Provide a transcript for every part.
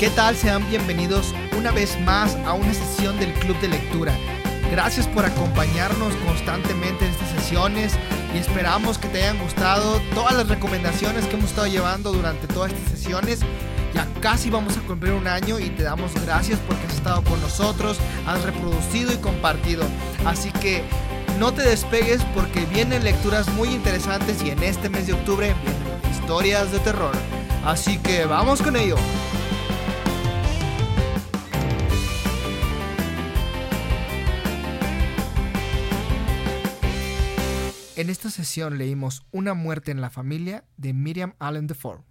¿Qué tal? Sean bienvenidos una vez más a una sesión del Club de Lectura. Gracias por acompañarnos constantemente en estas sesiones y esperamos que te hayan gustado todas las recomendaciones que hemos estado llevando durante todas estas sesiones. Ya casi vamos a cumplir un año y te damos gracias porque has estado con nosotros, has reproducido y compartido. Así que no te despegues porque vienen lecturas muy interesantes y en este mes de octubre vienen historias de terror. Así que vamos con ello. En esta sesión leímos Una muerte en la familia de Miriam Allen DeFore.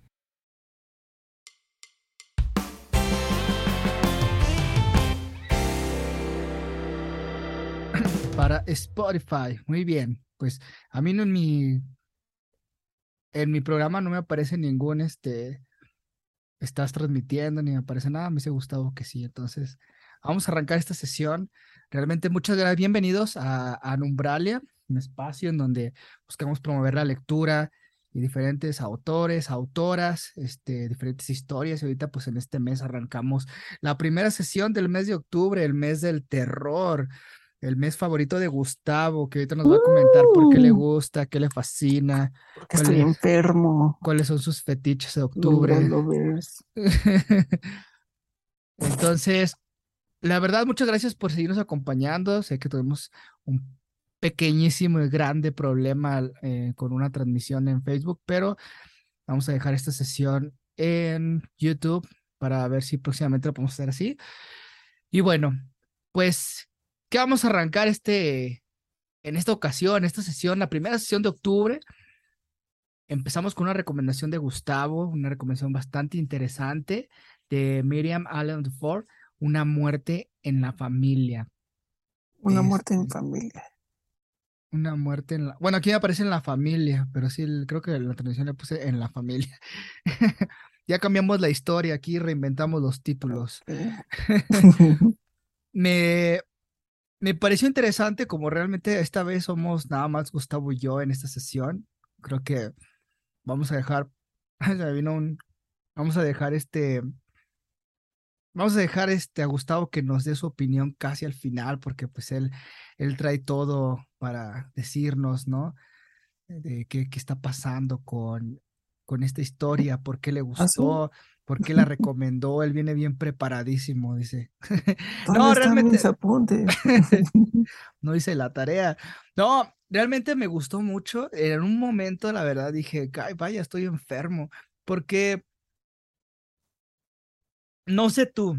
Para Spotify, muy bien. Pues a mí no en mi en mi programa no me aparece ningún este estás transmitiendo ni me aparece nada, me dice Gustavo que sí. Entonces, vamos a arrancar esta sesión. Realmente muchas gracias, bienvenidos a, a Numbralia un espacio en donde buscamos promover la lectura y diferentes autores, autoras, este, diferentes historias. Y ahorita, pues en este mes arrancamos la primera sesión del mes de octubre, el mes del terror, el mes favorito de Gustavo, que ahorita nos va a comentar por qué le ¡Uh! gusta, qué le fascina. Porque estoy enfermo. ¿Cuáles son sus fetiches de octubre? Entonces, la verdad, muchas gracias por seguirnos acompañando. Sé que tuvimos un pequeñísimo y grande problema eh, con una transmisión en Facebook, pero vamos a dejar esta sesión en YouTube para ver si próximamente lo podemos hacer así. Y bueno, pues, ¿qué vamos a arrancar este, en esta ocasión, esta sesión, la primera sesión de octubre? Empezamos con una recomendación de Gustavo, una recomendación bastante interesante de Miriam Allen Ford, Una muerte en la familia. Una muerte en familia. Una muerte en la... Bueno, aquí aparece en la familia, pero sí, creo que la transmisión le puse en la familia. ya cambiamos la historia, aquí reinventamos los títulos. me, me pareció interesante como realmente esta vez somos nada más Gustavo y yo en esta sesión. Creo que vamos a dejar, vino un, vamos a dejar este, vamos a dejar este a Gustavo que nos dé su opinión casi al final, porque pues él, él trae todo para decirnos, ¿no? De qué, qué está pasando con, con esta historia, por qué le ¿Ah, gustó, por qué la recomendó, él viene bien preparadísimo, dice. no, realmente. no hice la tarea. No, realmente me gustó mucho. En un momento, la verdad, dije, Ay, vaya, estoy enfermo, porque no sé tú,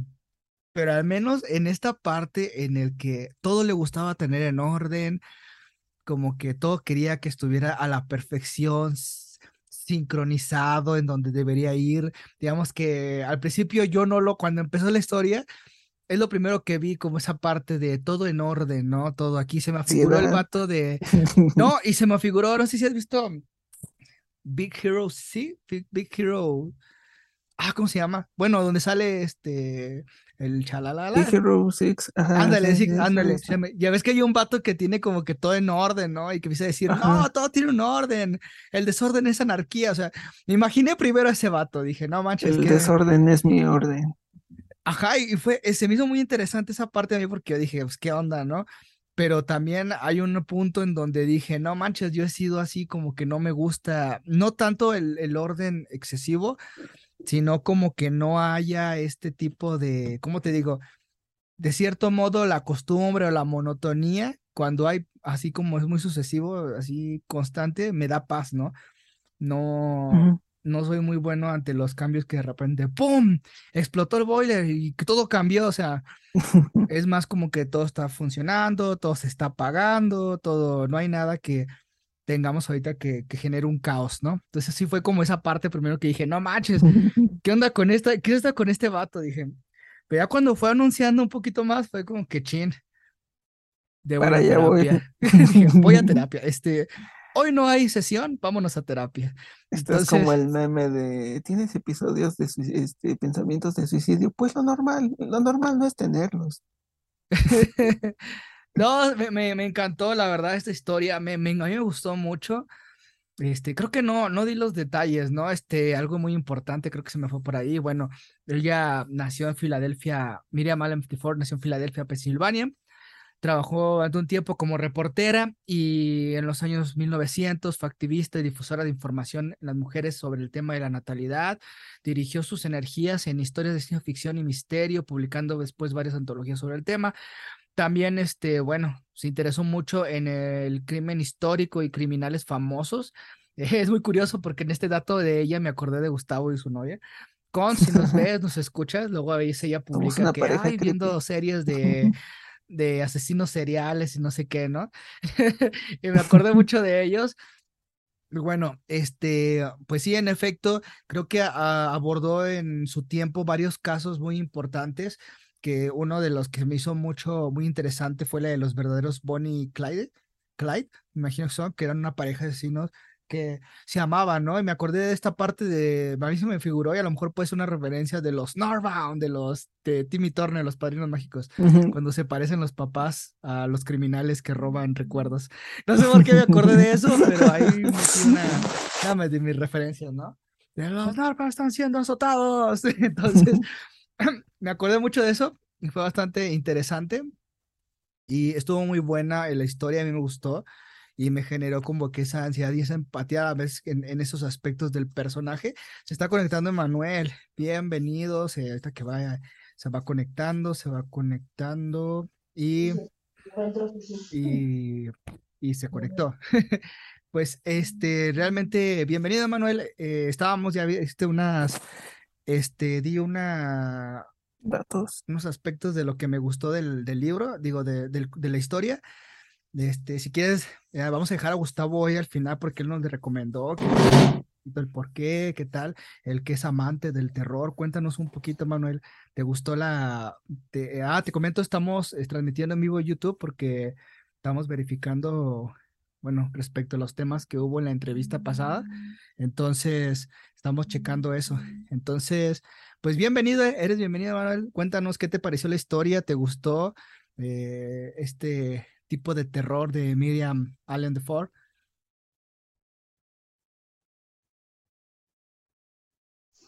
pero al menos en esta parte en el que todo le gustaba tener en orden, como que todo quería que estuviera a la perfección, sincronizado en donde debería ir. Digamos que al principio yo no lo, cuando empezó la historia, es lo primero que vi como esa parte de todo en orden, ¿no? Todo aquí se me afiguró el vato de... No, y se me afiguró, no sé si has visto Big Hero, sí, Big Hero Ah, ¿cómo se llama? Bueno, donde sale este el chalalala. Hero Six. ándale, sí, ándale. Ya ves que hay un vato que tiene como que todo en orden, ¿no? Y que empieza a decir, no, todo tiene un orden. El desorden es anarquía. O sea, me imaginé primero a ese vato. Dije, no manches. El desorden es mi orden. Ajá, y fue, se me hizo muy interesante esa parte de mí porque yo dije, pues, ¿qué onda, no? Pero también hay un punto en donde dije, no manches, yo he sido así como que no me gusta, no tanto el, el orden excesivo, sino como que no haya este tipo de, ¿cómo te digo? De cierto modo, la costumbre o la monotonía, cuando hay, así como es muy sucesivo, así constante, me da paz, ¿no? No, no soy muy bueno ante los cambios que de repente, ¡pum! Explotó el boiler y todo cambió, o sea, es más como que todo está funcionando, todo se está apagando, todo, no hay nada que tengamos ahorita que, que genere un caos, ¿no? Entonces sí fue como esa parte primero que dije, no manches, ¿qué onda con esta, qué onda con este vato? Dije, pero ya cuando fue anunciando un poquito más fue como que chin. De Para allá voy. voy a terapia. Este, hoy no hay sesión, vámonos a terapia. Esto es como el meme de, ¿tienes episodios de este, pensamientos de suicidio? Pues lo normal, lo normal no es tenerlos. No, me, me, encantó, la verdad, esta historia. Me, me, a mí me gustó mucho. Este, creo que no, no di los detalles, ¿no? Este, algo muy importante, creo que se me fue por ahí. Bueno, ella nació en Filadelfia, Miriam Allen Ford nació en Filadelfia, Pensilvania. Trabajó durante un tiempo como reportera y en los años 1900 fue activista y difusora de información en las mujeres sobre el tema de la natalidad. Dirigió sus energías en historias de ciencia ficción y misterio, publicando después varias antologías sobre el tema. También, este, bueno, se interesó mucho en el crimen histórico y criminales famosos. Es muy curioso porque en este dato de ella me acordé de Gustavo y su novia. Con, si nos ves, nos escuchas, luego a veces ella publica que, ay, viendo series de, de asesinos seriales y no sé qué, ¿no? y me acordé mucho de ellos. Bueno, este, pues sí, en efecto, creo que abordó en su tiempo varios casos muy importantes que uno de los que me hizo mucho, muy interesante fue la de los verdaderos Bonnie y Clyde, Clyde, me imagino que son, que eran una pareja de vecinos que se amaban, ¿no? Y me acordé de esta parte de, a mí se me figuró y a lo mejor puede ser una referencia de los Norbound, de los, de Timmy Turner, los Padrinos Mágicos, cuando se parecen los papás a los criminales que roban recuerdos. No sé por qué me acordé de eso, pero ahí una, dame de mis referencias, ¿no? De los Norbound están siendo azotados. Entonces, me acordé mucho de eso y fue bastante interesante y estuvo muy buena la historia, a mí me gustó y me generó como que esa ansiedad y esa empatía a veces en, esos aspectos del personaje. Se está conectando Emanuel, bienvenido, se, ahorita que vaya, se va conectando, se va conectando y, y, y se conectó. pues este, realmente, bienvenido Emanuel, eh, estábamos ya, este, unas este, di una, datos. unos aspectos de lo que me gustó del, del libro, digo, de, de, la historia. Este, si quieres, vamos a dejar a Gustavo hoy al final porque él nos le recomendó el por qué, qué tal, el que es amante del terror. Cuéntanos un poquito, Manuel. ¿Te gustó la... ah, te comento, estamos eh, transmitiendo en vivo YouTube porque estamos verificando bueno, respecto a los temas que hubo en la entrevista pasada. Entonces, estamos checando eso. Entonces, pues bienvenido, eres bienvenido, Manuel. Cuéntanos qué te pareció la historia, ¿te gustó eh, este tipo de terror de Miriam Allen de Ford?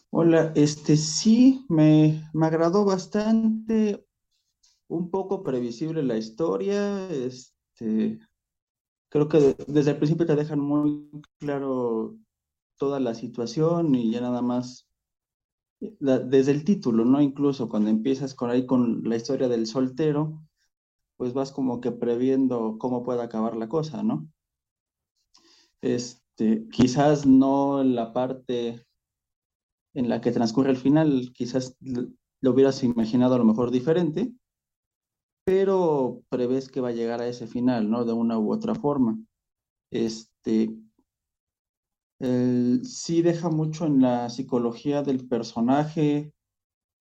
Hola, este sí, me, me agradó bastante, un poco previsible la historia, este, creo que desde el principio te dejan muy claro toda la situación y ya nada más desde el título, ¿no? Incluso cuando empiezas con ahí con la historia del soltero, pues vas como que previendo cómo puede acabar la cosa, ¿no? Este, quizás no la parte en la que transcurre el final, quizás lo hubieras imaginado a lo mejor diferente, pero prevés que va a llegar a ese final, ¿no? De una u otra forma. Este, sí deja mucho en la psicología del personaje,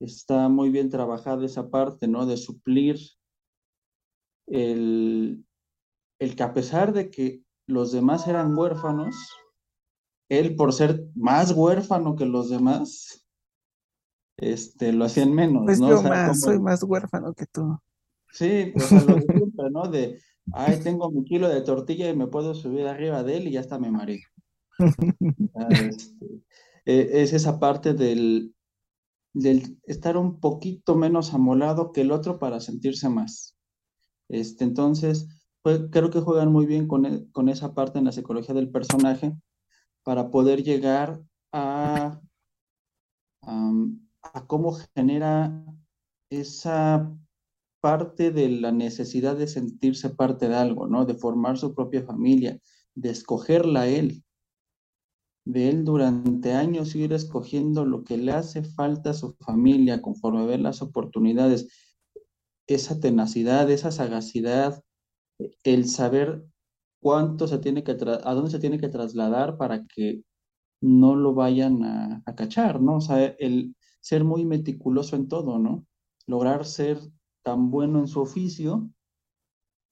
está muy bien trabajada esa parte, ¿no? De suplir el, el que a pesar de que los demás eran huérfanos, él por ser más huérfano que los demás, este, lo hacían menos, pues ¿no? Yo más, soy más huérfano que tú. Sí, pues lo de siempre, ¿no? De, ay, tengo mi kilo de tortilla y me puedo subir arriba de él y ya está me mareo. Ah, este, e, es esa parte del, del estar un poquito menos amolado que el otro para sentirse más. Este, entonces, pues, creo que juegan muy bien con, e, con esa parte en la psicología del personaje para poder llegar a, a cómo genera esa parte de la necesidad de sentirse parte de algo, ¿no? De formar su propia familia, de escogerla él, de él durante años ir escogiendo lo que le hace falta a su familia conforme ve las oportunidades, esa tenacidad, esa sagacidad, el saber cuánto se tiene que, a dónde se tiene que trasladar para que no lo vayan a, a cachar, ¿no? O sea, el ser muy meticuloso en todo, ¿no? Lograr ser tan bueno en su oficio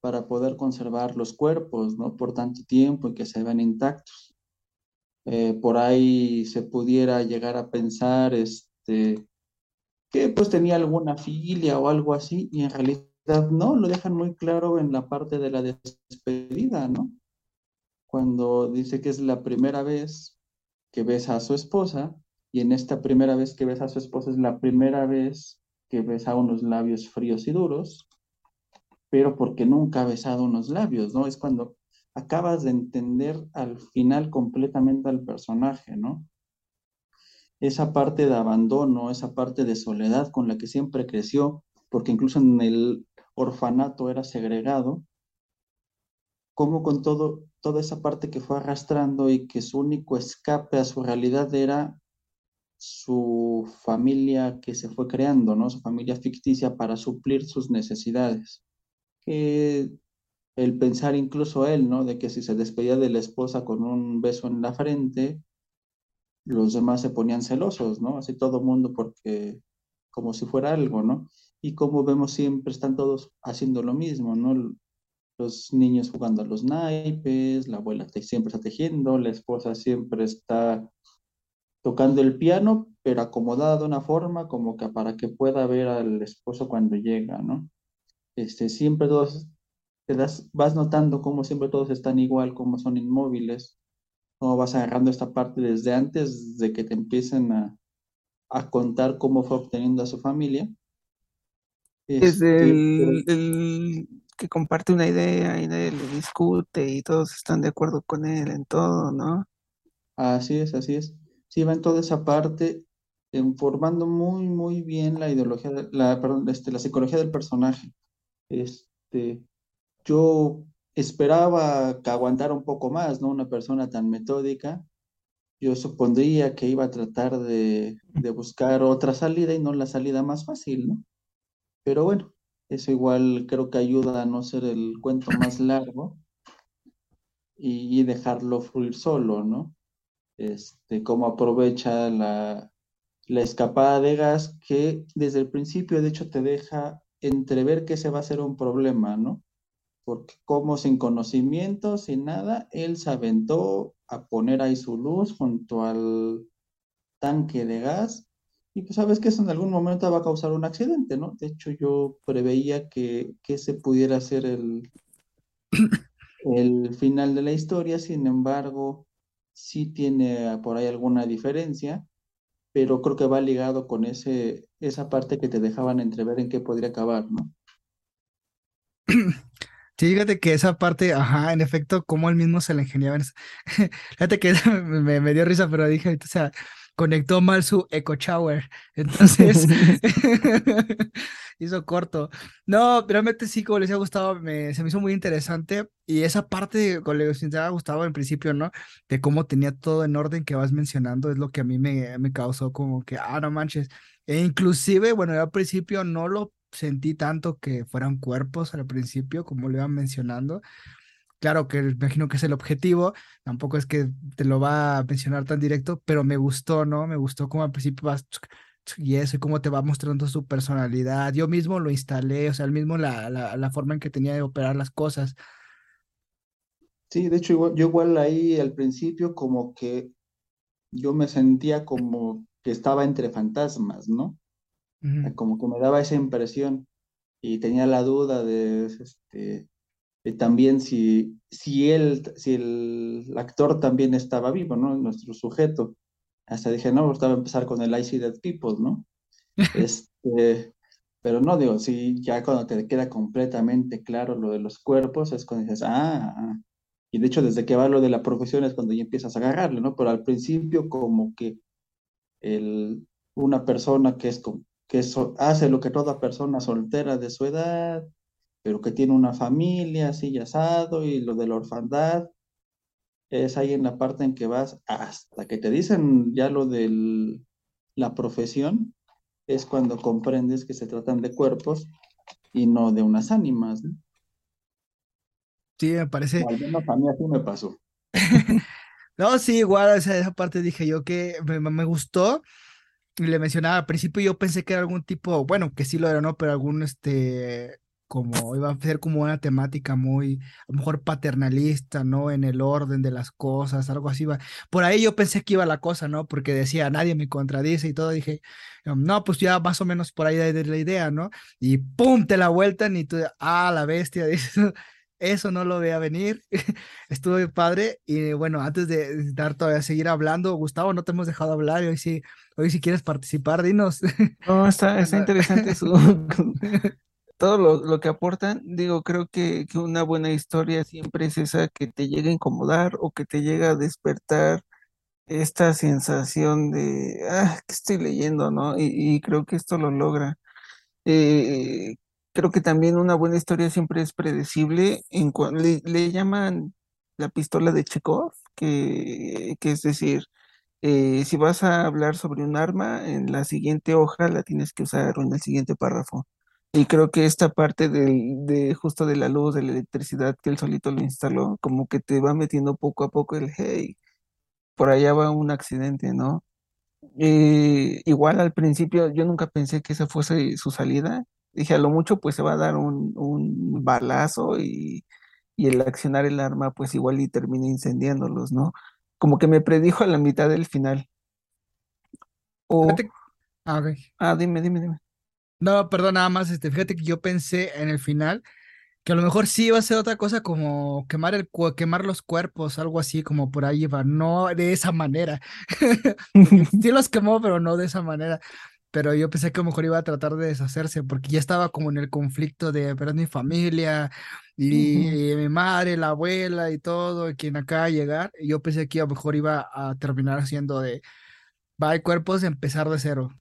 para poder conservar los cuerpos, ¿no? Por tanto tiempo y que se vean intactos. Eh, por ahí se pudiera llegar a pensar, este, que pues tenía alguna filia o algo así, y en realidad no, lo dejan muy claro en la parte de la despedida, ¿no? cuando dice que es la primera vez que besa a su esposa y en esta primera vez que besa a su esposa es la primera vez que besa unos labios fríos y duros, pero porque nunca ha besado unos labios, ¿no? Es cuando acabas de entender al final completamente al personaje, ¿no? Esa parte de abandono, esa parte de soledad con la que siempre creció, porque incluso en el orfanato era segregado, como con todo, toda esa parte que fue arrastrando y que su único escape a su realidad era su familia que se fue creando, ¿no? Su familia ficticia para suplir sus necesidades. Que el pensar incluso él, ¿no? De que si se despedía de la esposa con un beso en la frente, los demás se ponían celosos, ¿no? Así todo mundo porque como si fuera algo, ¿no? Y como vemos siempre están todos haciendo lo mismo, ¿no? Los niños jugando a los naipes, la abuela siempre está tejiendo, la esposa siempre está tocando el piano, pero acomodada de una forma como que para que pueda ver al esposo cuando llega, ¿no? Este, siempre todos te das, vas notando cómo siempre todos están igual, cómo son inmóviles, cómo vas agarrando esta parte desde antes de que te empiecen a, a contar cómo fue obteniendo a su familia. Es este, el, el, que comparte una idea y nadie le discute y todos están de acuerdo con él en todo, ¿no? Así es, así es. Sí, va en toda esa parte, formando muy, muy bien la ideología, la, perdón, este, la psicología del personaje. Este, yo esperaba que aguantara un poco más, ¿no? Una persona tan metódica. Yo supondría que iba a tratar de, buscar otra salida y no la salida más fácil, ¿no? Pero bueno, eso igual creo que ayuda a no ser el cuento más largo y, y dejarlo fluir solo, ¿no? Este, cómo aprovecha la, la escapada de gas que desde el principio de hecho te deja entrever que ese va a ser un problema, ¿no? Porque como sin conocimiento, sin nada, él se aventó a poner ahí su luz junto al tanque de gas y pues sabes que eso en algún momento va a causar un accidente, ¿no? De hecho, yo preveía que, que ese pudiera ser el, el final de la historia, sin embargo, sí tiene por ahí alguna diferencia, pero creo que va ligado con ese, esa parte que te dejaban entrever en qué podría acabar, ¿no? Sí, fíjate que esa parte, ajá, en efecto, como él mismo se la ingeniaba. Fíjate que me, me dio risa, pero dije, o sea, conectó mal su echo shower. Entonces, hizo corto. No, realmente sí, como les ha gustado, me, se me hizo muy interesante. Y esa parte, como les ha gustado en principio, ¿no? De cómo tenía todo en orden que vas mencionando, es lo que a mí me, me causó como que, ah, no manches. E inclusive, bueno, yo al principio no lo sentí tanto que fueran cuerpos al principio, como lo iban mencionando. Claro que imagino que es el objetivo, tampoco es que te lo va a mencionar tan directo, pero me gustó, ¿no? Me gustó como al principio vas y eso, y cómo te va mostrando su personalidad. Yo mismo lo instalé, o sea, el mismo la, la, la forma en que tenía de operar las cosas. Sí, de hecho, yo igual ahí al principio como que yo me sentía como que estaba entre fantasmas, ¿no? Como que me daba esa impresión y tenía la duda de, este, también si, si, él, si el actor también estaba vivo, ¿no? Nuestro sujeto. Hasta dije, no, estaba a empezar con el I See Dead People, ¿no? este, pero no, digo, sí, ya cuando te queda completamente claro lo de los cuerpos, es cuando dices, ah, ah". y de hecho desde que va lo de la profesión es cuando ya empiezas a agarrarle, ¿no? Pero al principio como que el, una persona que es como que hace lo que toda persona soltera de su edad, pero que tiene una familia así y asado, y lo de la orfandad, es ahí en la parte en que vas hasta que te dicen ya lo de la profesión, es cuando comprendes que se tratan de cuerpos y no de unas ánimas. ¿no? Sí, me parece. al menos a mí así me pasó. no, sí, igual esa, esa parte dije yo que me, me gustó y le mencionaba al principio, yo pensé que era algún tipo, bueno, que sí lo era, ¿no? Pero algún, este, como iba a ser como una temática muy, a lo mejor paternalista, ¿no? En el orden de las cosas, algo así. Va. Por ahí yo pensé que iba la cosa, ¿no? Porque decía, nadie me contradice y todo. Dije, no, pues ya más o menos por ahí de la idea, ¿no? Y pum, te la vueltan y tú, ah, la bestia, dices. Eso no lo veía venir. Estuvo padre. Y bueno, antes de dar todavía seguir hablando, Gustavo, no te hemos dejado hablar. Y hoy sí, hoy si quieres participar, dinos. No, está, está interesante su, todo lo, que aportan. Digo, creo que, que una buena historia siempre es esa que te llega a incomodar o que te llega a despertar esta sensación de, ah, ¿qué estoy leyendo, no? Y, creo que esto lo logra. Eh, creo que también una buena historia siempre es predecible. En le, le, llaman la pistola de Chekhov, que, que es decir, eh, si vas a hablar sobre un arma, en la siguiente hoja la tienes que usar o en el siguiente párrafo. Y creo que esta parte de justo de la luz, de la electricidad que él solito lo instaló, como que te va metiendo poco a poco el hey, por allá va un accidente, ¿no? Eh, igual al principio yo nunca pensé que esa fuese su salida. Dije, a lo mucho pues se va a dar un, un balazo y, y, el accionar el arma pues igual y termina incendiándolos, ¿no? Como que me predijo a la mitad del final. O... Ah, ah, dime, dime, dime. No, perdón, nada más, este, fíjate que yo pensé en el final que a lo mejor sí iba a ser otra cosa como quemar el quemar los cuerpos, algo así como por ahí iba, no de esa manera. sí los quemó, pero no de esa manera. Pero yo pensé que a lo mejor iba a tratar de deshacerse, porque ya estaba como en el conflicto de, es mi familia, y, mi madre, la abuela y todo, y quien acaba de llegar. Y yo pensé que a lo mejor iba a terminar siendo de, va, hay cuerpos, de empezar de cero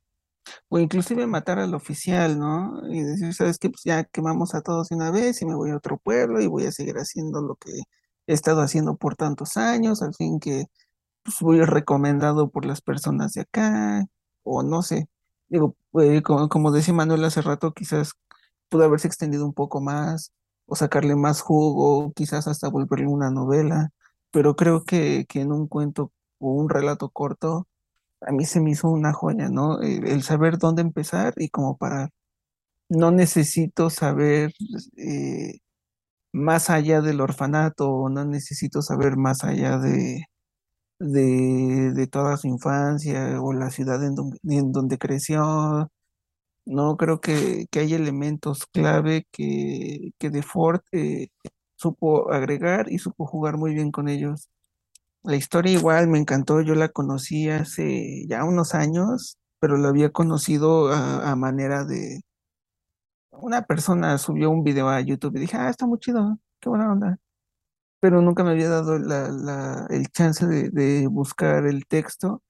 o inclusive matar al oficial, ¿no? Y decir, ¿sabes qué? Pues ya quemamos a todos de una vez y me voy a otro pueblo y voy a seguir haciendo lo que he estado haciendo por tantos años, al fin que pues, voy recomendado por las personas de acá, o no sé. Digo, eh, como, decía Manuel hace rato, quizás pudo haberse extendido un poco más, o sacarle más jugo, quizás hasta volverle una novela, pero creo que, que en un cuento o un relato corto, a mí se me hizo una joya, ¿no? El, saber dónde empezar y cómo parar. No necesito saber eh, más allá del orfanato, no necesito saber más allá de, de, toda su infancia o la ciudad en donde, creció. No creo que, hay elementos clave que, que De Ford eh, supo agregar y supo jugar muy bien con ellos. La historia igual me encantó, yo la conocí hace ya unos años, pero la había conocido a, manera de... Una persona subió un video a YouTube y dije, ah, está muy chido, qué buena onda. Pero nunca me había dado la, el chance de, buscar el texto.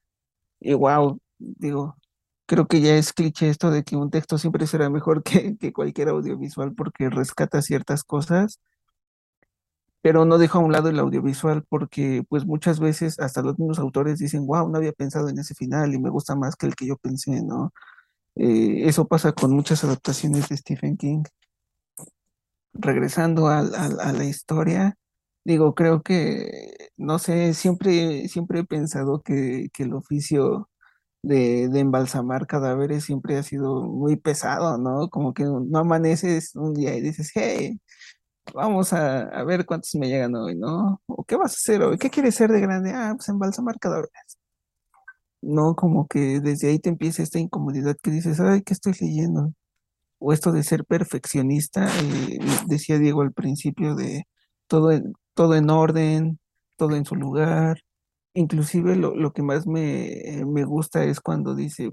Y wow, digo, creo que ya es cliché esto de que un texto siempre será mejor que, que cualquier audiovisual porque rescata ciertas cosas pero no dejo a un lado el audiovisual porque pues muchas veces hasta los mismos autores dicen, wow, no había pensado en ese final y me gusta más que el que yo pensé, ¿no? Eh, eso pasa con muchas adaptaciones de Stephen King. Regresando a, la historia, digo, creo que, no sé, siempre, siempre he pensado que, el oficio de, embalsamar cadáveres siempre ha sido muy pesado, ¿no? Como que no amaneces un día y dices, hey, vamos a, ver cuántos me llegan hoy, ¿no? ¿O qué vas a hacer hoy? ¿Qué quieres ser de grande? Ah, pues embalsamar cadáveres. No, como que desde ahí te empieza esta incomodidad que dices, ay, ¿qué estoy leyendo? O esto de ser perfeccionista, eh, decía Diego al principio de todo todo en orden, todo en su lugar. Inclusive lo, lo que más me, me gusta es cuando dice,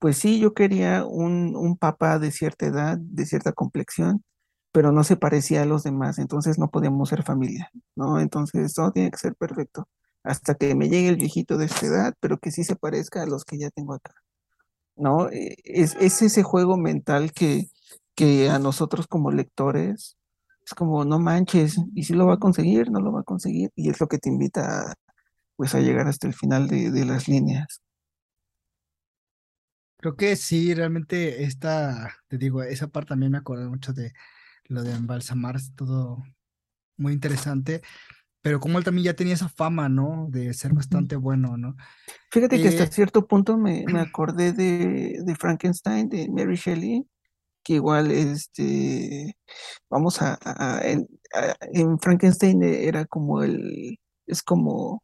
pues sí, yo quería un, un papá de cierta edad, de cierta complexión, pero no se parecía a los demás, entonces no podíamos ser familia, ¿no? Entonces todo tiene que ser perfecto, hasta que me llegue el viejito de esta edad, pero que sí se parezca a los que ya tengo acá, ¿no? E, es, ese juego mental que, que a nosotros como lectores es como, no manches, y si lo va a conseguir, no lo va a conseguir, y es lo que te invita a, pues a llegar hasta el final de, de las líneas. Creo que sí, realmente esta, te digo, esa parte también me acuerdo mucho de, lo de embalsamar es todo muy interesante, pero como él también ya tenía esa fama, ¿no? De ser bastante bueno, ¿no? Fíjate que hasta eh, cierto punto me, acordé de, Frankenstein, de Mary Shelley, que igual, este, vamos a, en, en, Frankenstein era como el, es como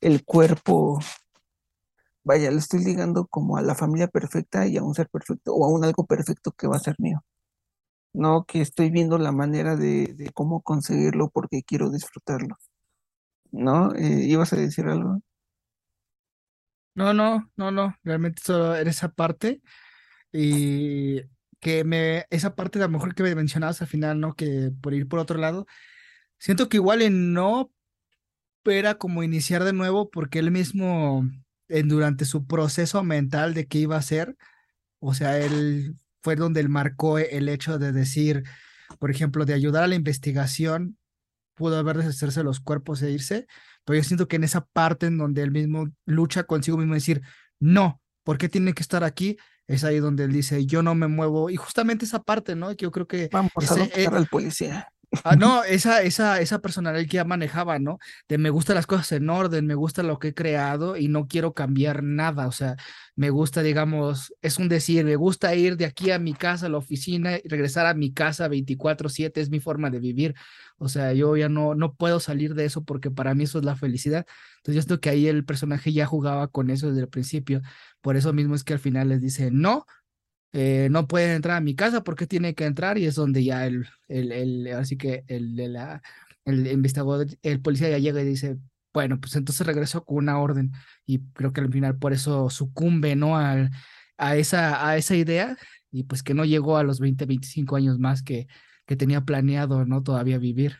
el cuerpo, vaya, lo estoy ligando como a la familia perfecta y a un ser perfecto, o a un algo perfecto que va a ser mío. no que estoy viendo la manera de, de cómo conseguirlo porque quiero disfrutarlo, ¿no? Eh, ¿ibas a decir algo? No, no, no, no, realmente solo era esa parte y que me, esa parte de a lo mejor que me mencionabas al final, ¿no? Que por ir por otro lado, siento que igual en no era como iniciar de nuevo porque él mismo, en, durante su proceso mental de qué iba a hacer, o sea, él fue donde él marcó el hecho de decir, por ejemplo, de ayudar a la investigación, pudo haber deshacerse de los cuerpos e irse, pero yo siento que en esa parte en donde él mismo lucha consigo mismo, decir, no, ¿por qué tiene que estar aquí? Es ahí donde él dice, yo no me muevo. Y justamente esa parte, ¿no? Que yo creo que... Vamos a buscar al policía. Ah, no, esa, esa, esa personalidad que ya manejaba, ¿no? De me gustan las cosas en orden, me gusta lo que he creado y no quiero cambiar nada. O sea, me gusta, digamos, es un decir, me gusta ir de aquí a mi casa, a la oficina, y regresar a mi casa 24/7, es mi forma de vivir. O sea, yo ya no, no puedo salir de eso porque para mí eso es la felicidad. Entonces, yo creo que ahí el personaje ya jugaba con eso desde el principio. Por eso mismo es que al final les dice, no, eh, no puede entrar a mi casa porque tiene que entrar y es donde ya el, el, el así que el, el investigador, el policía ya llega y dice, bueno, pues entonces regresó con una orden y creo que al final por eso sucumbe, ¿no? Al, a, esa, a esa idea y pues que no llegó a los 20, 25 años más que, que tenía planeado, ¿no? Todavía vivir.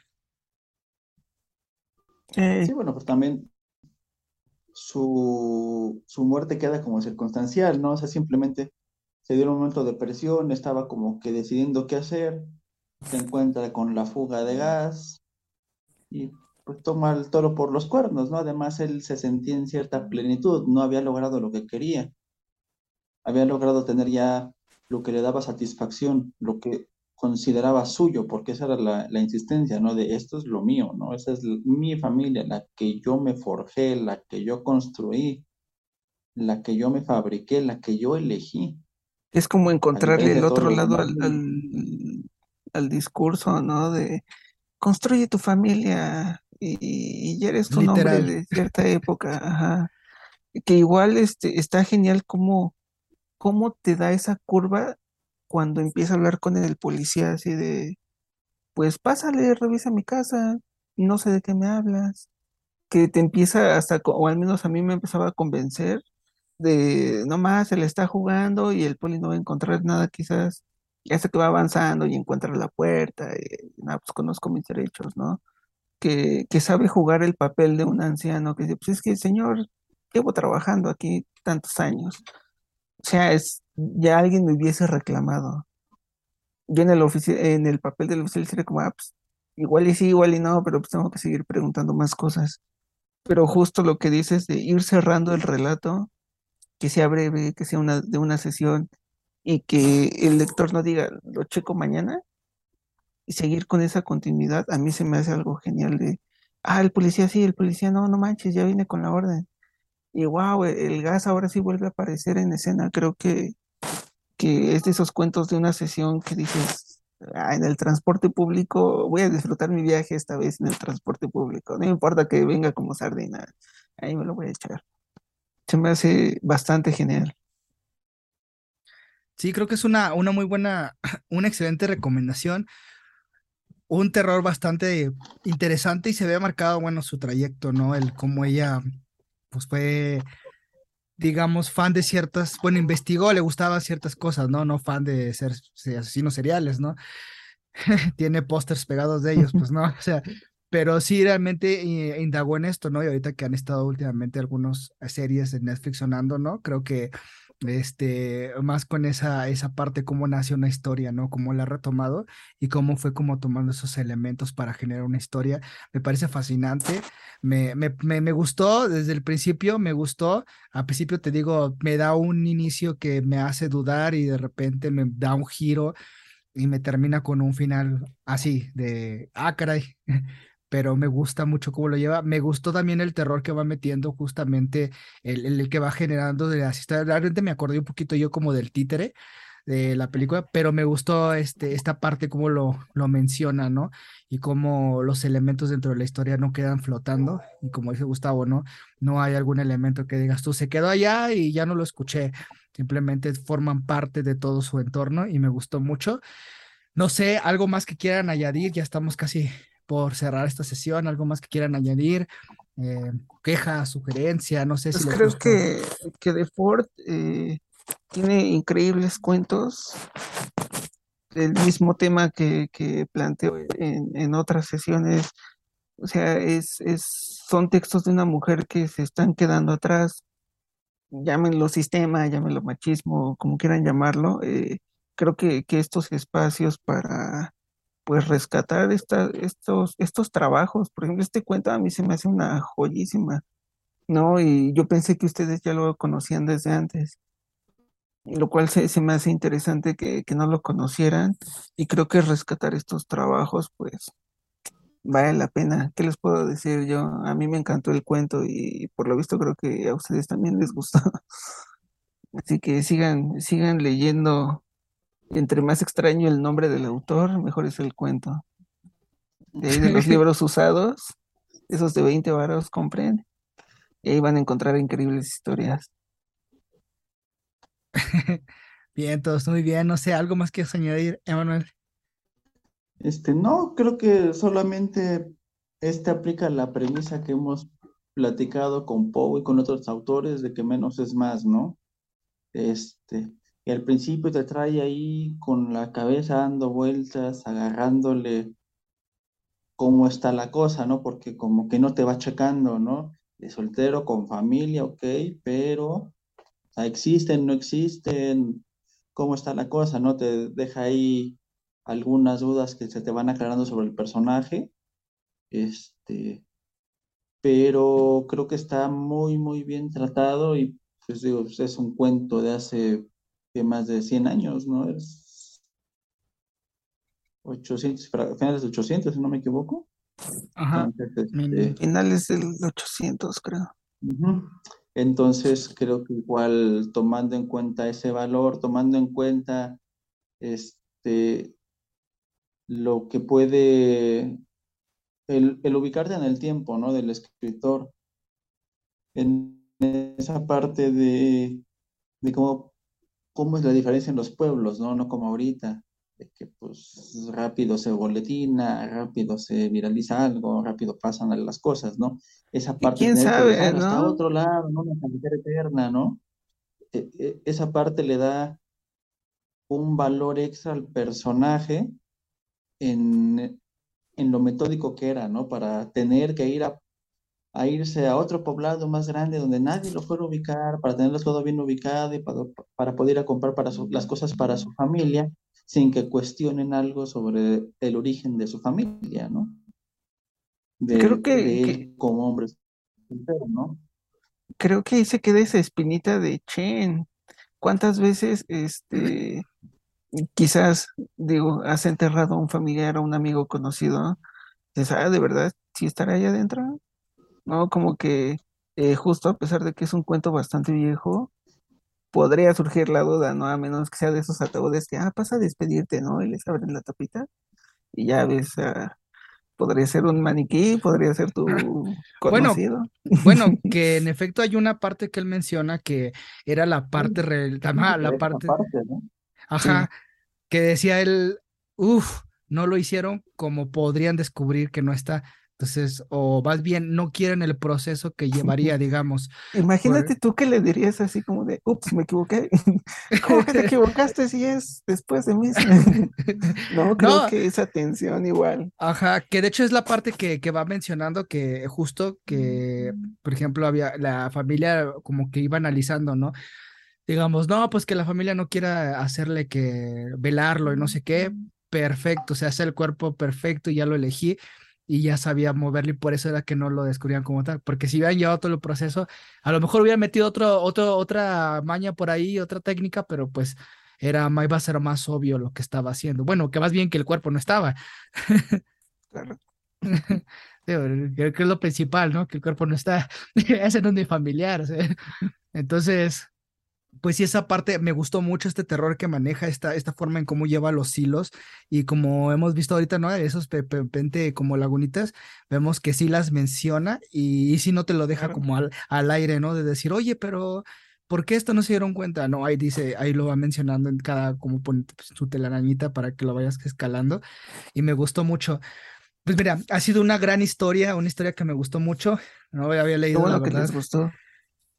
Sí, bueno, pues también su, su muerte queda como circunstancial, ¿no? O sea, simplemente se dio un momento de presión, estaba como que decidiendo qué hacer, se encuentra con la fuga de gas y pues toma el toro por los cuernos, ¿no? Además él se sentía en cierta plenitud, no había logrado lo que quería, había logrado tener ya lo que le daba satisfacción, lo que consideraba suyo, porque esa era la, insistencia, ¿no? De esto es lo mío, ¿no? Esa es mi familia, la que yo me forjé, la que yo construí, la que yo me fabriqué, la que yo elegí. Es como encontrarle el otro lado al, al, discurso, ¿no? De construye tu familia y, ya eres un hombre de cierta época, ajá. Que igual este, está genial cómo, cómo te da esa curva cuando empieza a hablar con el policía así de, pues pásale, revisa mi casa, no sé de qué me hablas, que te empieza hasta, o al menos a mí me empezaba a convencer de nomás se le está jugando y el poli no va a encontrar nada quizás, ya hasta que va avanzando y encuentra la puerta, y, nada, pues conozco mis derechos, ¿no? Que, que sabe jugar el papel de un anciano que dice, pues es que señor, llevo trabajando aquí tantos años. O sea, es, ya alguien me hubiese reclamado. Yo en el en el papel del oficial sería como, ah, pues, igual y sí, igual y no, pero pues tengo que seguir preguntando más cosas. Pero justo lo que dices de ir cerrando el relato, que sea breve, que sea una, de una sesión y que el lector no diga, lo checo mañana y seguir con esa continuidad, a mí se me hace algo genial de, ah, el policía sí, el policía no, no manches, ya viene con la orden. Y wow, el gas ahora sí vuelve a aparecer en escena. Creo que, que es de esos cuentos de una sesión que dices, ah, en el transporte público, voy a disfrutar mi viaje esta vez en el transporte público. No importa que venga como sardina, ahí me lo voy a echar se me hace bastante genial. Sí, creo que es una, una muy buena, una excelente recomendación. Un terror bastante interesante y se ve marcado, bueno, su trayecto, ¿no? El cómo ella, pues fue, digamos, fan de ciertas, bueno, investigó, le gustaban ciertas cosas, ¿no? No fan de ser asesinos seriales, ¿no? Tiene pósters pegados de ellos, pues, ¿no? O sea, pero sí, realmente eh, indagó en esto, ¿no? Y ahorita que han estado últimamente algunas series de Netflix sonando, ¿no? Creo que este, más con esa, esa parte, cómo nació una historia, ¿no? Cómo la ha retomado y cómo fue como tomando esos elementos para generar una historia. Me parece fascinante. Me, me, me, me gustó desde el principio, me gustó. Al principio te digo, me da un inicio que me hace dudar y de repente me da un giro y me termina con un final así de, ah, caray pero me gusta mucho cómo lo lleva. Me gustó también el terror que va metiendo justamente el, el, que va generando de historias. Realmente me acordé un poquito yo como del títere de la película, pero me gustó este, esta parte como lo, lo menciona, ¿no? Y cómo los elementos dentro de la historia no quedan flotando. Y como dice Gustavo, ¿no? No hay algún elemento que digas tú, se quedó allá y ya no lo escuché. Simplemente forman parte de todo su entorno y me gustó mucho. No sé, algo más que quieran añadir, ya estamos casi por cerrar esta sesión, algo más que quieran añadir, eh, queja, sugerencia, no sé si... Pues creo que, que The Ford eh, tiene increíbles cuentos el mismo tema que, que planteo en, en, otras sesiones. O sea, es, es, son textos de una mujer que se están quedando atrás, llámenlo sistema, llámenlo machismo, como quieran llamarlo. Eh, creo que, que, estos espacios para pues rescatar esta, estos, estos trabajos, por ejemplo, este cuento a mí se me hace una joyísima, ¿no? Y yo pensé que ustedes ya lo conocían desde antes lo cual se, se me hace interesante que, que, no lo conocieran y creo que rescatar estos trabajos pues vale la pena. ¿Qué les puedo decir yo? A mí me encantó el cuento y por lo visto creo que a ustedes también les gustó. Así que sigan, sigan leyendo. Entre más extraño el nombre del autor, mejor es el cuento. De ahí de los libros usados, esos de 20 varos compren. Y ahí van a encontrar increíbles historias. bien, todos muy bien. No sé, ¿algo más que añadir, Emanuel? Este, no, creo que solamente este aplica la premisa que hemos platicado con Poe y con otros autores de que menos es más, ¿no? Este, y al principio te trae ahí con la cabeza dando vueltas, agarrándole cómo está la cosa, ¿no? Porque como que no te va checando, ¿no? De soltero, con familia, ok, pero existen, no existen, cómo está la cosa, ¿no? Te deja ahí algunas dudas que se te van aclarando sobre el personaje. Este, pero creo que está muy, muy bien tratado y pues digo, pues, es un cuento de hace más de 100 años, ¿no? Es 800, finales de 800, si no me equivoco. Ajá. Este, finales del 800, creo. Entonces, creo que igual tomando en cuenta ese valor, tomando en cuenta este, lo que puede, el, el ubicarte en el tiempo, ¿no? Del escritor, en esa parte de, de cómo, cómo es la diferencia en los pueblos, ¿no? No como ahorita que pues rápido se boletina, rápido se viraliza algo, rápido pasan las cosas, ¿no? Esa parte quién sabe, que ¿no? hasta otro lado, ¿no? Una eterna, ¿no? E, e, esa parte le da un valor extra al personaje en, en lo metódico que era, ¿no? Para tener que ir a, a, irse a otro poblado más grande donde nadie lo fuera a ubicar, para tenerlo todo bien ubicado y para, para poder ir a comprar para las cosas para su familia sin que cuestionen algo sobre el origen de su familia, ¿no? creo que, como hombre ¿no? Creo que ahí se queda esa espinita de Chen. ¿Cuántas veces, este, quizás, digo, has enterrado a un familiar o un amigo conocido? Dices, ah, de verdad, si estará ahí adentro. No, como que eh, justo a pesar de que es un cuento bastante viejo, podría surgir la duda, ¿no? A menos que sea de esos ataúdes que, ah, pasa a despedirte, ¿no? Y les abren la tapita y ya ves, podría ser un maniquí, podría ser tu conocido. Bueno, bueno, que en efecto hay una parte que él menciona que era la parte, real, la parte, ajá, que decía él, uff, no lo hicieron como podrían descubrir que no está. Entonces, o más bien no quieren el proceso que llevaría, digamos. Imagínate tú que le dirías así como de, ups, me equivoqué. ¿Cómo que te equivocaste si es después de mí? no, creo que esa tensión igual. Ajá, que de hecho es la parte que, que va mencionando que justo que, por ejemplo, había la familia como que iba analizando, ¿no? Digamos, no, pues que la familia no quiera hacerle que velarlo y no sé qué, perfecto, se hace el cuerpo perfecto y ya lo elegí y ya sabía moverlo y por eso era que no lo descubrían como tal, porque si hubieran llevado todo el proceso, a lo mejor hubieran metido otro, otro, otra maña por ahí, otra técnica, pero pues era, iba a ser más obvio lo que estaba haciendo. Bueno, que más bien que el cuerpo no estaba. Claro. Creo que es lo principal, ¿no? Que el cuerpo no está, ese no es mi familiar. Entonces, pues sí, esa parte me gustó mucho este terror que maneja, esta, esta forma en cómo lleva los hilos y como hemos visto ahorita, ¿no? Esos de repente como lagunitas, vemos que sí las menciona y, si no te lo deja como al, al, aire, ¿no? De decir, oye, pero ¿por qué esto no se dieron cuenta? No, ahí dice, ahí lo va mencionando en cada, como pone pues, su telarañita para que lo vayas escalando. Y me gustó mucho. Pues mira, ha sido una gran historia, una historia que me gustó mucho. No había leído. Qué bueno la que verdad. les gustó.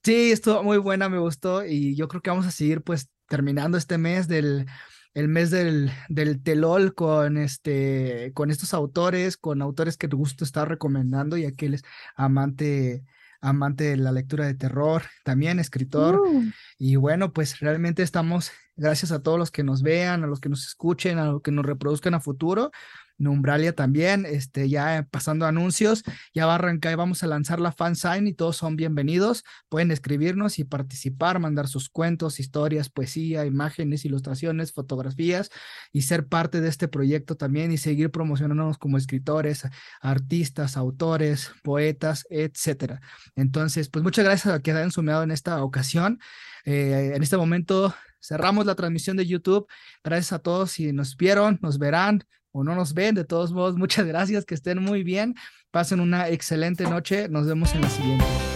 Sí, estuvo muy buena, me gustó. Y yo creo que vamos a seguir, pues, terminando este mes del, el mes del, del telol con este, con estos autores, con autores que te gusto estar recomendando, y aquel es amante, amante de la lectura de terror, también escritor. Uh, Y bueno, pues realmente estamos, gracias a todos los que nos vean, a los que nos escuchen, a los que nos reproduzcan a futuro. Numbralia también, este, ya pasando anuncios, ya va a arrancar, vamos a lanzar la fansign y todos son bienvenidos. Pueden escribirnos y participar, mandar sus cuentos, historias, poesía, imágenes, ilustraciones, fotografías y ser parte de este proyecto también y seguir promocionándonos como escritores, artistas, autores, poetas, etcétera. Entonces, pues muchas gracias a que hayan sumado en esta ocasión. Eh, en este momento cerramos la transmisión de YouTube. Gracias a todos si nos vieron, nos verán o no nos ven. De todos modos, muchas gracias, que estén muy bien. Pasen una excelente noche. Nos vemos en la siguiente.